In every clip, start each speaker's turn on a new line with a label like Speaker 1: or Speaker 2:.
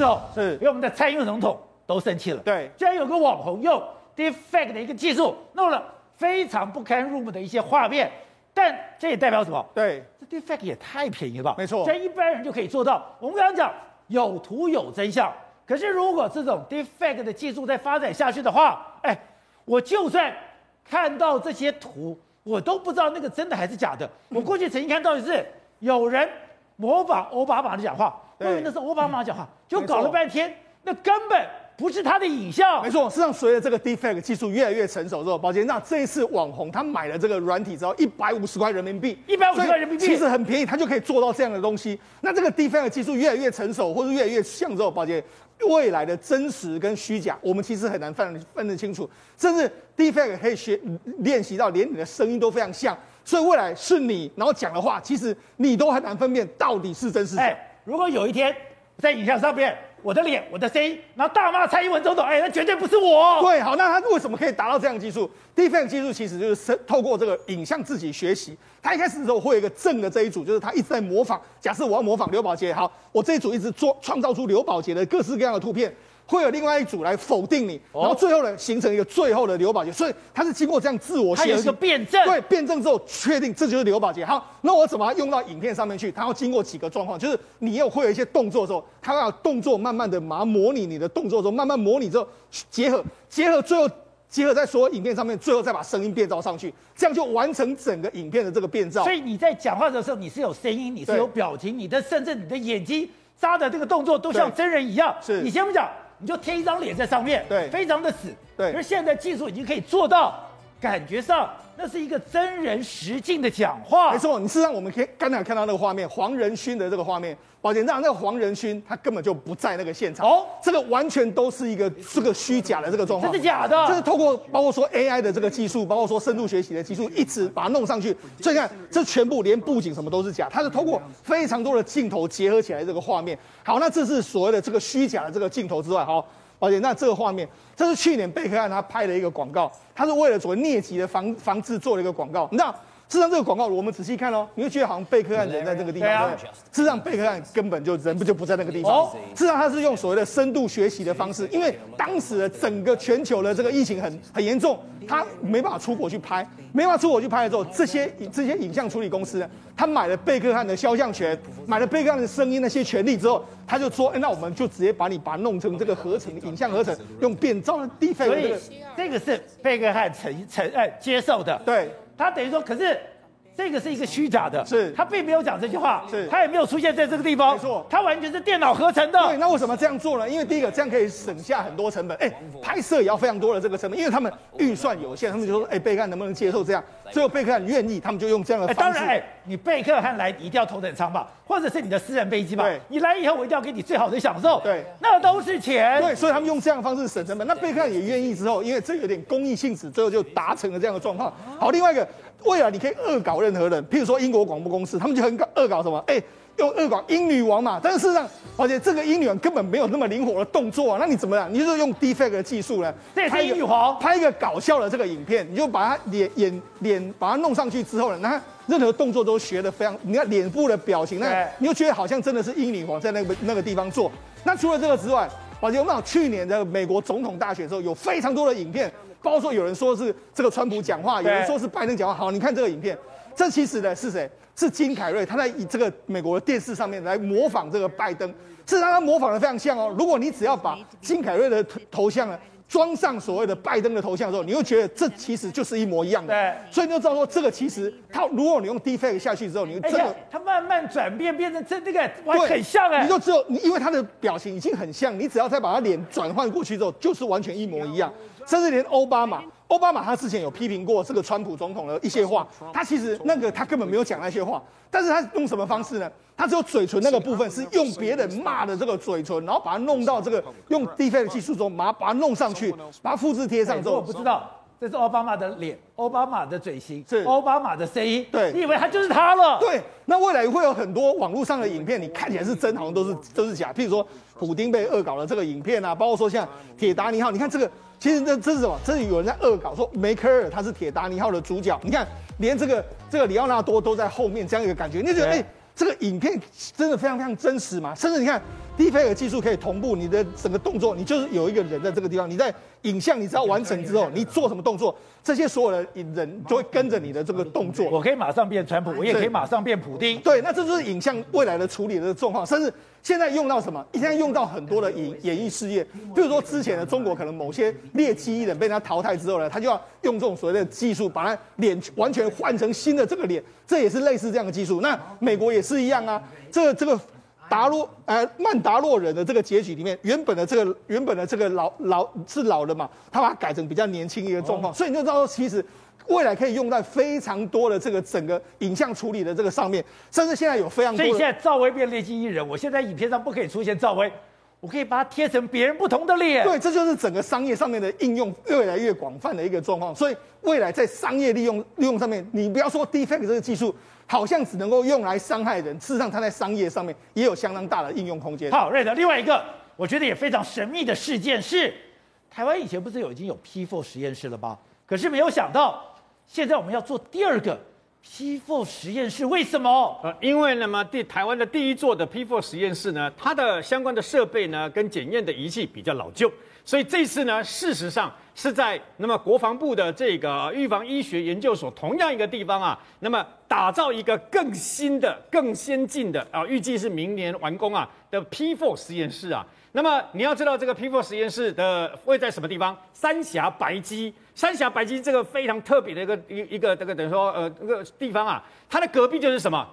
Speaker 1: 之后，
Speaker 2: 是
Speaker 1: 连我们的蔡英文总统都生气了。
Speaker 2: 对，
Speaker 1: 居然有个网红用 Deepfake 的一个技术弄了非常不堪入目的一些画面，但这也代表什么？
Speaker 2: 对，
Speaker 1: 这 Deepfake 也太便宜了吧？
Speaker 2: 没错，
Speaker 1: 这一般人就可以做到。我们刚刚讲有图有真相，可是如果这种 Deepfake 的技术再发展下去的话，哎，我就算看到这些图，我都不知道那个真的还是假的。我过去曾经看到的是有人模仿奥巴马的讲话，我以为那是奥巴马讲话，就搞了半天，那根本。不是他的影像，
Speaker 2: 没错。事实上，随着这个 Deepfake 技术越来越成熟之后，宝杰，那这一次网红他买了这个软体之后，一百五十块人民币，
Speaker 1: 一百五十块人民币，
Speaker 2: 其实很便宜，他就可以做到这样的东西。那这个 Deepfake 技术越来越成熟，或者越来越像之后，宝杰，未来的真实跟虚假，我们其实很难分分得清楚。甚至 Deepfake 可以学练习到连你的声音都非常像，所以未来是你然后讲的话，其实你都很难分辨到底是真是假。
Speaker 1: 哎，如果有一天在影像上面。我的脸，我的声音，然后大骂蔡英文总统，哎，那绝对不是我。
Speaker 2: 对，好，那他为什么可以达到这样的技术 Defiant 技术其实就是透过这个影像自己学习。他一开始的时候会有一个正的这一组，就是他一直在模仿。假设我要模仿刘宝杰，好，我这一组一直做创造出刘宝杰的各式各样的图片。会有另外一组来否定你，然后最后呢，形成一个最后的刘宝杰，所以他是经过这样自我，
Speaker 1: 他有一个辩证，
Speaker 2: 对，辩证之后确定这就是刘宝杰。好，那我怎么用到影片上面去？他要经过几个状况，就是你有会有一些动作的时候，他要动作慢慢的把它模拟你的动作之后，慢慢模拟之后结合，结合最后结合在所有影片上面，最后再把声音变造上去，这样就完成整个影片的这个变造。
Speaker 1: 所以你在讲话的时候，你是有声音，你是有表情，你的甚至你的眼睛眨的这个动作都像真人一样。
Speaker 2: 是
Speaker 1: 你先不讲。你就贴一张脸在上面，
Speaker 2: 对，
Speaker 1: 非常的死，
Speaker 2: 对。
Speaker 1: 而现在技术已经可以做到，感觉上那是一个真人实境的讲话。
Speaker 2: 没错，你事实上我们可以刚才看到那个画面，黄仁勋的这个画面，宝杰，那那个黄仁勋他根本就不在那个现场。哦，这个完全都是一个这个虚假的这个状况。
Speaker 1: 这是假的。
Speaker 2: 这是透过包括说 AI 的这个技术，包括说深度学习的技术，一直把它弄上去。所以你看，这全部连布景什么都是假，它是透过非常多的镜头结合起来这个画面。好，那这是所谓的这个虚假的这个镜头之外，好。而且那这个画面，这是去年贝克汉他拍的一个广告，他是为了做疟疾的防防治做了一个广告。你知道，事实上这个广告我们仔细看哦，你会觉得好像贝克汉人在这个地方，对啊。事实上贝克汉根本就人不就不在那个地方。哦。事实上他是用所谓的深度学习的方式，因为当时的整个全球的这个疫情很很严重，他没办法出国去拍，没办法出国去拍的时候，这些这些影像处理公司呢，他买了贝克汉的肖像权，买了贝克汉的声音那些权利之后。他就说，哎，那我们就直接把你把它弄成这个合成影像合成，用变造的 Deepfake。
Speaker 1: 所以这个是贝克汉承承哎接受的。
Speaker 2: 对，
Speaker 1: 他等于说，可是这个是一个虚假的，
Speaker 2: 是
Speaker 1: 他并没有讲这句话，
Speaker 2: 是
Speaker 1: 他也没有出现在这个地方，
Speaker 2: 没错，
Speaker 1: 他完全是电脑合成的。
Speaker 2: 对，那为什么这样做呢？因为第一个，这样可以省下很多成本，哎，拍摄也要非常多的这个成本，因为他们预算有限，他们就说，哎，贝克汉能不能接受这样？最后贝克汉愿意，他们就用这样的方式。
Speaker 1: 当然，哎，你贝克汉来，你一定要头等舱吧，或者是你的私人飞机吧。对，你来以后，我一定要给你最好的享受。
Speaker 2: 对，
Speaker 1: 那都是钱。
Speaker 2: 对，所以他们用这样的方式省成本。那贝克汉也愿意之后，因为这有点公益性质，最后就达成了这样的状况。好，另外一个，未来你可以恶搞任何人，譬如说英国广播公司，他们就很搞恶搞什么？哎。用恶搞英女王嘛，但是事实上，而且这个英女王根本没有那么灵活的动作啊，那你怎么样？你就是用 defect 的技术呢？
Speaker 1: 这也是英女王
Speaker 2: 拍一个搞笑的这个影片，你就把她脸眼脸把她弄上去之后呢，那任何动作都学得非常，你看脸部的表情，那你就觉得好像真的是英女王在那个那个地方做。那除了这个之外，而且我们讲去年的美国总统大选的时候，有非常多的影片，包括说有人说是这个川普讲话，有人说是拜登讲话。好，你看这个影片。这其实呢是谁？是金凯瑞，他在以这个美国的电视上面来模仿这个拜登，事实上他模仿的非常像哦。如果你只要把金凯瑞的头像呢装上所谓的拜登的头像的时候，你会觉得这其实就是一模一样的。对，所以你就知道说这个其实他如果你用 Deepfake 下去之后，你这个
Speaker 1: 他慢慢转变变成这这个哇很像哎，
Speaker 2: 你就只有你因为他的表情已经很像，你只要再把他脸转换过去之后，就是完全一模一样，甚至连奥巴马。奥巴马他之前有批评过这个川普总统的一些话，他其实那个他根本没有讲那些话，但是他用什么方式呢？他只有嘴唇那个部分是用别人骂的这个嘴唇，然后把它弄到这个用 Deepfake 技术中，把它把它弄上去，把它复制贴上之后，
Speaker 1: 我不知道这是奥巴马的脸，奥巴马的嘴型，
Speaker 2: 是
Speaker 1: 奥巴马的声音，
Speaker 2: 对，
Speaker 1: 你以为他就是他了？
Speaker 2: 对，那未来会有很多网络上的影片，你看起来是真，好像都是都是假，譬如说普丁被恶搞的这个影片啊，包括说像铁达尼号，你看这个。其实这这是什么？这是有人在恶搞，说梅克尔他是铁达尼号的主角。你看，连这个这个里奥纳多都在后面，这样一个感觉，你就觉得哎、欸，这个影片真的非常非常真实嘛？甚至你看，Deepfake 技术可以同步你的整个动作，你就是有一个人在这个地方，你在影像你只要完成之后，你做什么动作，这些所有的人就会跟着你的这个动作。
Speaker 1: 我可以马上变川普，我也可以马上变普丁。
Speaker 2: 对，那这就是影像未来的处理的状况，甚至现在用到什么？现在用到很多的演演艺事业，比如说之前的中国可能某些劣迹艺人被他淘汰之后呢，他就要用这种所谓的技术把他脸完全换成新的这个脸，这也是类似这样的技术。那美国也是一样啊，这个这个。达洛呃曼达洛人的这个结局里面，原本的这个原本的这个老老是老人嘛，他把它改成比较年轻一个状况，哦、所以你就知道说，其实未来可以用在非常多的这个整个影像处理的这个上面，甚至现在有非常多。
Speaker 1: 所以现在赵薇变劣迹艺人，我现在影片上不可以出现赵薇，我可以把它贴成别人不同的脸。
Speaker 2: 对，这就是整个商业上面的应用越来越广泛的一个状况。所以未来在商业利用利用上面，你不要说 Deepfake 这个技术。好像只能够用来伤害人，事实上它在商业上面也有相当大的应用空间。
Speaker 1: 好，瑞德，另外一个我觉得也非常神秘的事件是，台湾以前不是有已经有 P4 实验室了吗？可是没有想到，现在我们要做第二个 P4 实验室，为什么？
Speaker 3: 呃，因为那么第台湾的第一座的 P4 实验室呢，它的相关的设备呢跟检验的仪器比较老旧。所以这次呢，事实上是在那么国防部的这个预防医学研究所同样一个地方啊，那么打造一个更新的、更先进的啊，预计是明年完工啊的 P4 实验室啊。那么你要知道这个 P4 实验室的位在什么地方？三峡白鸡，三峡白鸡这个非常特别的一个一一个这个等于说呃这个地方啊，它的隔壁就是什么？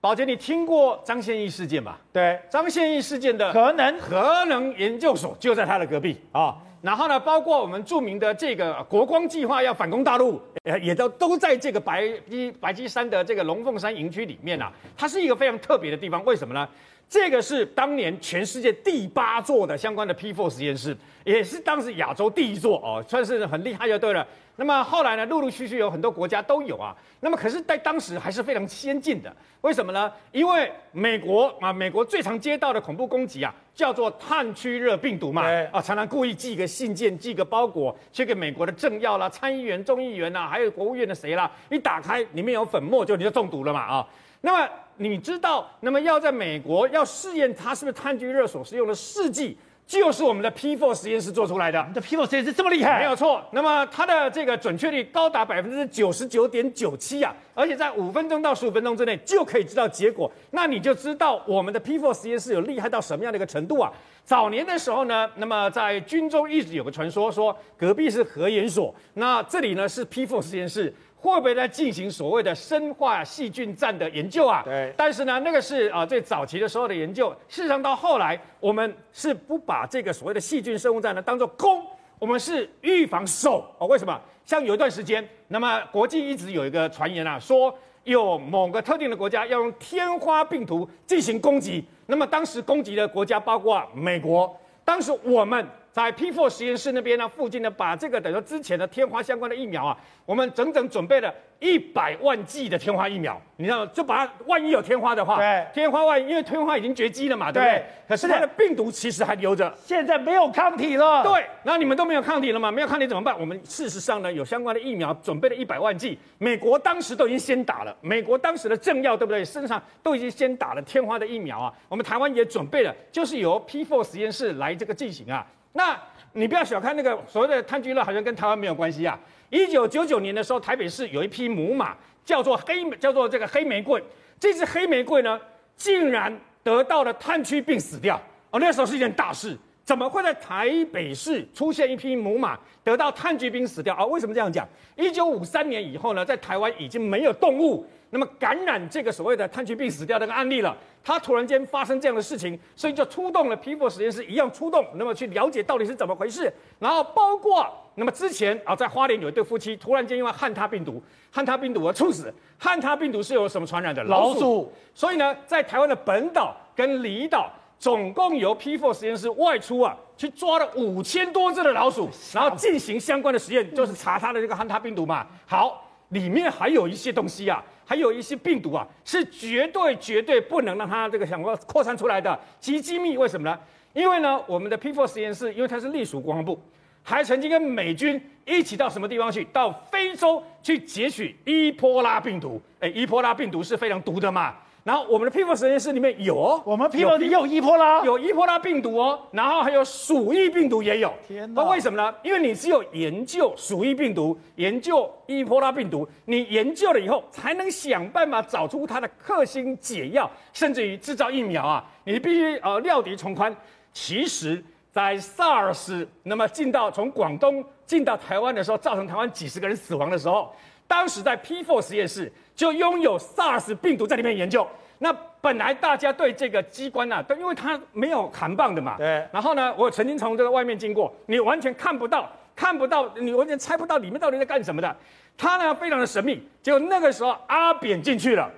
Speaker 3: 宝杰，你听过张宪义事件吧？
Speaker 1: 对，
Speaker 3: 张宪义事件的
Speaker 1: 核能
Speaker 3: 核能研究所就在它的隔壁啊。然后呢，包括我们著名的这个国光计划要反攻大陆，也都都在这个白鸡白鸡山的这个龙凤山营区里面啊。它是一个非常特别的地方，为什么呢？这个是当年全世界第八座的相关的 P4 实验室，也是当时亚洲第一座哦，算是很厉害就对了。那么后来呢，陆陆续续有很多国家都有啊。那么可是，在当时还是非常先进的。为什么呢？因为美国啊，美国最常接到的恐怖攻击啊，叫做炭疽热病毒嘛。啊，常常故意寄个信件、寄个包裹去给美国的政要啦、参议员、众议员呐，还有国务院的谁啦，一打开里面有粉末，就你就中毒了嘛啊。那么你知道，那么要在美国要试验它是不是炭疽热所是用的试剂。就是我们的 P4 实验室做出来的。你的
Speaker 1: P4 实验室这么厉害？
Speaker 3: 没有错。那么它的这个准确率高达百分之九十九点九七啊，而且在五分钟到十五分钟之内就可以知道结果。那你就知道我们的 P4 实验室有厉害到什么样的一个程度啊？早年的时候呢，那么在军中一直有个传说，说隔壁是核研所，那这里呢是 P4 实验室。会不会在进行所谓的生化细菌战的研究啊？
Speaker 1: 对。
Speaker 3: 但是呢，那个是啊最早期的时候的研究。事实上，到后来我们是不把这个所谓的细菌生物战呢当做攻，我们是预防守哦。为什么？像有一段时间，那么国际一直有一个传言啊，说有某个特定的国家要用天花病毒进行攻击。那么当时攻击的国家包括美国。当时我们。在 P4 实验室那边呢，附近呢，把这个等于说之前的天花相关的疫苗啊，我们整整准备了一百万剂的天花疫苗。你知道，就把它万一有天花的话，
Speaker 1: 对，
Speaker 3: 天花万一，因为天花已经绝迹了嘛，对不对？可是它的病毒其实还留着，
Speaker 1: 现在没有抗体了。
Speaker 3: 对，那你们都没有抗体了嘛？没有抗体怎么办？我们事实上呢，有相关的疫苗准备了一百万剂，美国当时都已经先打了，美国当时的政要对不对？身上都已经先打了天花的疫苗啊。我们台湾也准备了，就是由 P4 实验室来这个进行啊。那你不要小看那个所谓的炭疽热，好像跟台湾没有关系啊。一九九九年的时候，台北市有一匹母马，叫做黑，叫做这个黑玫瑰。这只黑玫瑰呢，竟然得到了炭疽病死掉。哦，那时候是一件大事。怎么会在台北市出现一匹母马得到炭疽病死掉啊？为什么这样讲？一九五三年以后呢，在台湾已经没有动物那么感染这个所谓的炭疽病死掉这个案例了。它突然间发生这样的事情，所以就出动了皮肤实验室一样出动，那么去了解到底是怎么回事。然后包括那么之前啊，在花莲有一对夫妻突然间因为汉他病毒，汉他病毒而猝死。汉他病毒是由什么传染的？
Speaker 1: 老鼠。老鼠。
Speaker 3: 所以呢，在台湾的本岛跟离岛。总共由 P4 实验室外出啊，去抓了五千多只的老鼠，然后进行相关的实验，就是查它的这个汉他病毒嘛。好，里面还有一些东西啊，还有一些病毒啊，是绝对绝对不能让它这个想要扩散出来的，极机密。为什么呢？因为呢，我们的 P4 实验室，因为它是隶属国防部，还曾经跟美军一起到什么地方去？到非洲去截取伊波拉病毒。哎，伊波拉病毒是非常毒的嘛。然后我们的 P4 实验室里面有哦，
Speaker 1: 我们 P4 也有伊波拉，
Speaker 3: 有伊波拉病毒哦，然后还有鼠疫病毒也有。
Speaker 1: 天哪！
Speaker 3: 那为什么呢？因为你只有研究鼠疫病毒，研究伊波拉病毒，你研究了以后，才能想办法找出它的克星解药，甚至于制造疫苗啊！你必须呃料敌从宽。其实，在 SARS 那么进到从广东进到台湾的时候，造成台湾几十个人死亡的时候，当时在 P4 实验室就拥有 SARS 病毒在里面研究。那本来大家对这个机关呢、啊，都因为它没有含棒的嘛。
Speaker 1: 对。
Speaker 3: 然后呢，我曾经从这个外面经过，你完全看不到，看不到，你完全猜不到里面到底在干什么的。它呢非常的神秘。结果那个时候阿扁进去了，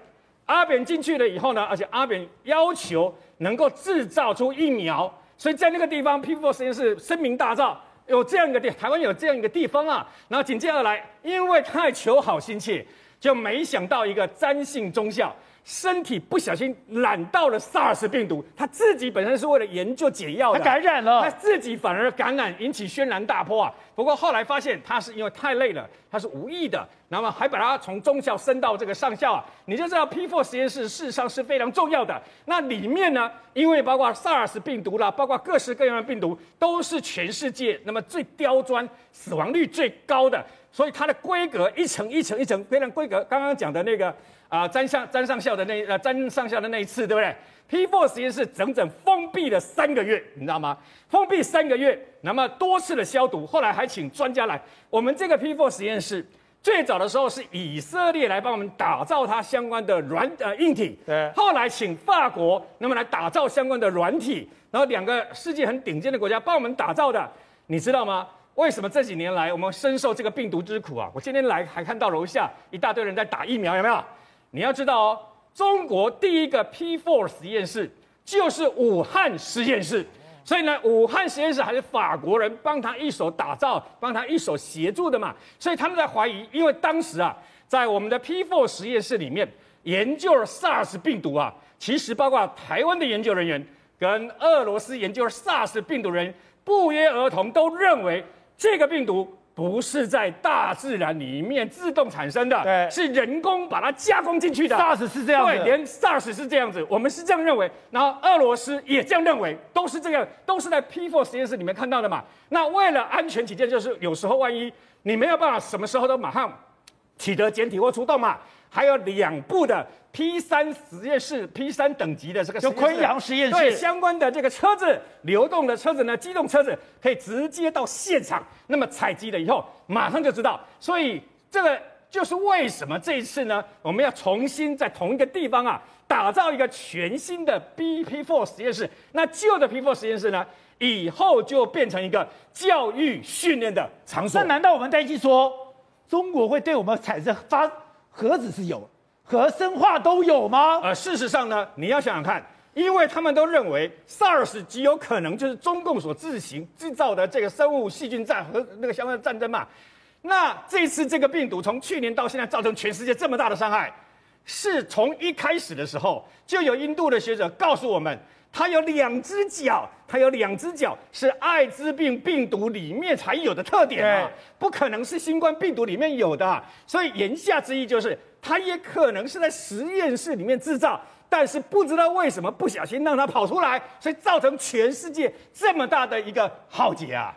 Speaker 3: 阿扁进去了以后呢，而且阿扁要求能够制造出疫苗。所以在那个地方，P4 实验室声名大噪，有这样一个地，台湾有这样一个地方啊。然后紧接而来，因为太求好心切，就没想到一个詹姓中校。身体不小心染到了 SARS 病毒，他自己本身是为了研究解药的，
Speaker 1: 他感染了，
Speaker 3: 他自己反而感染，引起轩然大波啊！不过后来发现他是因为太累了，他是无意的，那么还把他从中校升到这个上校啊！你就知道 P4 实验室事实上是非常重要的。那里面呢，因为包括 SARS 病毒啦，包括各式各样的病毒，都是全世界那么最刁钻、死亡率最高的，所以它的规格一层一层一层非常规格。刚刚讲的那个。啊，詹上詹上校的那呃，詹上校的那一次，对不对？P4 实验室整整封闭了三个月，你知道吗？封闭三个月，那么多次的消毒，后来还请专家来。我们这个 P4 实验室最早的时候是以色列来帮我们打造它相关的软呃硬体，
Speaker 1: 对。
Speaker 3: 后来请法国那么来打造相关的软体，然后两个世界很顶尖的国家帮我们打造的，你知道吗？为什么这几年来我们深受这个病毒之苦啊？我今天来还看到楼下一大堆人在打疫苗，有没有？你要知道哦，中国第一个 P4 实验室就是武汉实验室，所以呢，武汉实验室还是法国人帮他一手打造，帮他一手协助的嘛。所以他们在怀疑，因为当时啊，在我们的 P4 实验室里面研究了 SARS 病毒啊，其实包括台湾的研究人员跟俄罗斯研究了 SARS 病毒人不约而同都认为这个病毒。不是在大自然里面自动产生的，
Speaker 1: 对，
Speaker 3: 是人工把它加工进去的。
Speaker 1: SARS 是这样子，
Speaker 3: 对，连 SARS 是这样子，我们是这样认为，然后俄罗斯也这样认为，都是这样，都是在 P4 实验室里面看到的嘛。那为了安全起见，就是有时候万一你没有办法什么时候都马上取得检体或出动嘛。还有两部的 P 三实验室，P 三等级的这个，
Speaker 1: 就昆阳实验室，
Speaker 3: 对相关的这个车子，流动的车子呢，机动车子可以直接到现场，那么采集了以后，马上就知道。所以这个就是为什么这一次呢，我们要重新在同一个地方啊，打造一个全新的 B P four 实验室。那旧的 P four 实验室呢，以后就变成一个教育训练的场所。
Speaker 1: 那难道我们担心说，中国会对我们产生发？核子是有，核生化都有吗？
Speaker 3: 呃，事实上呢，你要想想看，因为他们都认为 SARS 极有可能就是中共所自行制造的这个生物细菌战和那个相关的战争嘛。那这次这个病毒从去年到现在造成全世界这么大的伤害，是从一开始的时候就有印度的学者告诉我们。它有两只脚，它有两只脚，是艾滋病病毒里面才有的特点啊，不可能是新冠病毒里面有的。所以言下之意就是，它也可能是在实验室里面制造，但是不知道为什么不小心让它跑出来，所以造成全世界这么大的一个浩劫啊。